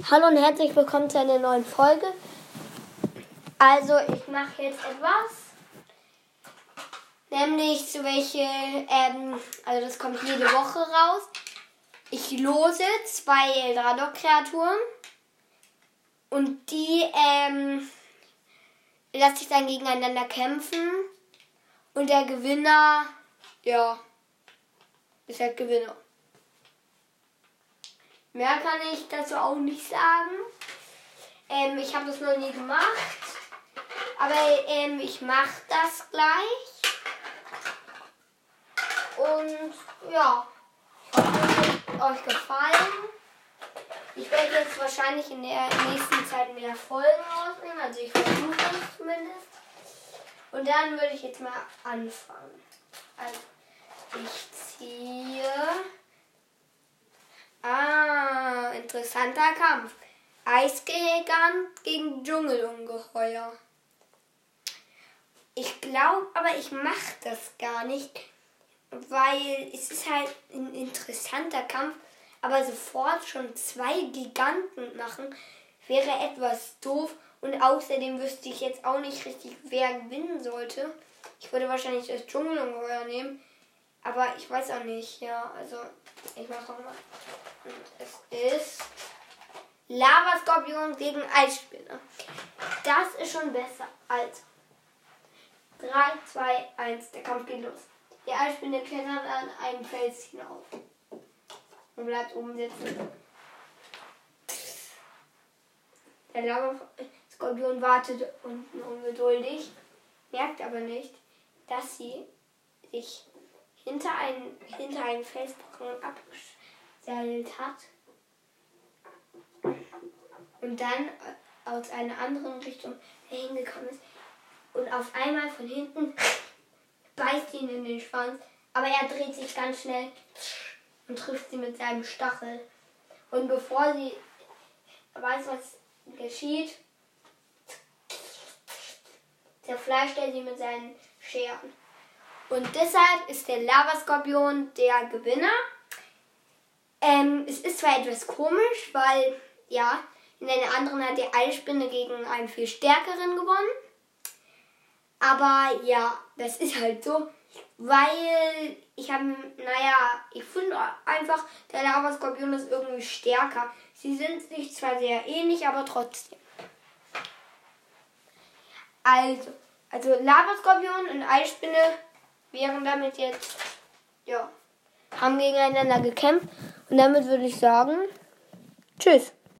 Hallo und herzlich willkommen zu einer neuen Folge. Also, ich mache jetzt etwas. Nämlich so welche, ähm, also das kommt jede Woche raus. Ich lose zwei Eldrador-Kreaturen. Und die, ähm, lasse ich dann gegeneinander kämpfen. Und der Gewinner, ja, ist halt Gewinner. Mehr kann ich dazu auch nicht sagen. Ähm, ich habe das noch nie gemacht. Aber ähm, ich mache das gleich. Und ja, ich hoffe, es hat euch gefallen. Ich werde jetzt wahrscheinlich in der nächsten Zeit mehr Folgen rausnehmen. Also ich versuche es zumindest. Und dann würde ich jetzt mal anfangen. Also ich ziehe. Interessanter Kampf. Eisgigant gegen Dschungelungeheuer. Ich glaube, aber ich mache das gar nicht, weil es ist halt ein interessanter Kampf, aber sofort schon zwei Giganten machen wäre etwas doof und außerdem wüsste ich jetzt auch nicht richtig, wer gewinnen sollte. Ich würde wahrscheinlich das Dschungelungeheuer nehmen, aber ich weiß auch nicht, ja, also ich mache mal. Und es ist Lavaskorpion gegen Eisspinne. Das ist schon besser. Also 3, 2, 1, der Kampf geht los. Die Eisspinne klettert an einen Fels hinauf und bleibt oben sitzen. Der Lavaskorpion wartet unten ungeduldig, merkt aber nicht, dass sie sich hinter einen, hinter einen Felsbrocken abgeseilt hat und dann aus einer anderen Richtung hingekommen ist und auf einmal von hinten beißt ihn in den Schwanz, aber er dreht sich ganz schnell und trifft sie mit seinem Stachel. Und bevor sie weiß, was geschieht, zerfleischt er sie mit seinen Scheren. Und deshalb ist der Lavaskorpion der Gewinner. Ähm, es ist zwar etwas komisch, weil, ja, in einer anderen hat die Eisspinne gegen einen viel stärkeren gewonnen. Aber ja, das ist halt so, weil ich habe, naja, ich finde einfach, der Lavaskorpion ist irgendwie stärker. Sie sind sich zwar sehr ähnlich, aber trotzdem. Also, also Lavaskorpion und Eisspinne wären damit jetzt, ja, haben gegeneinander gekämpft. Und damit würde ich sagen, tschüss.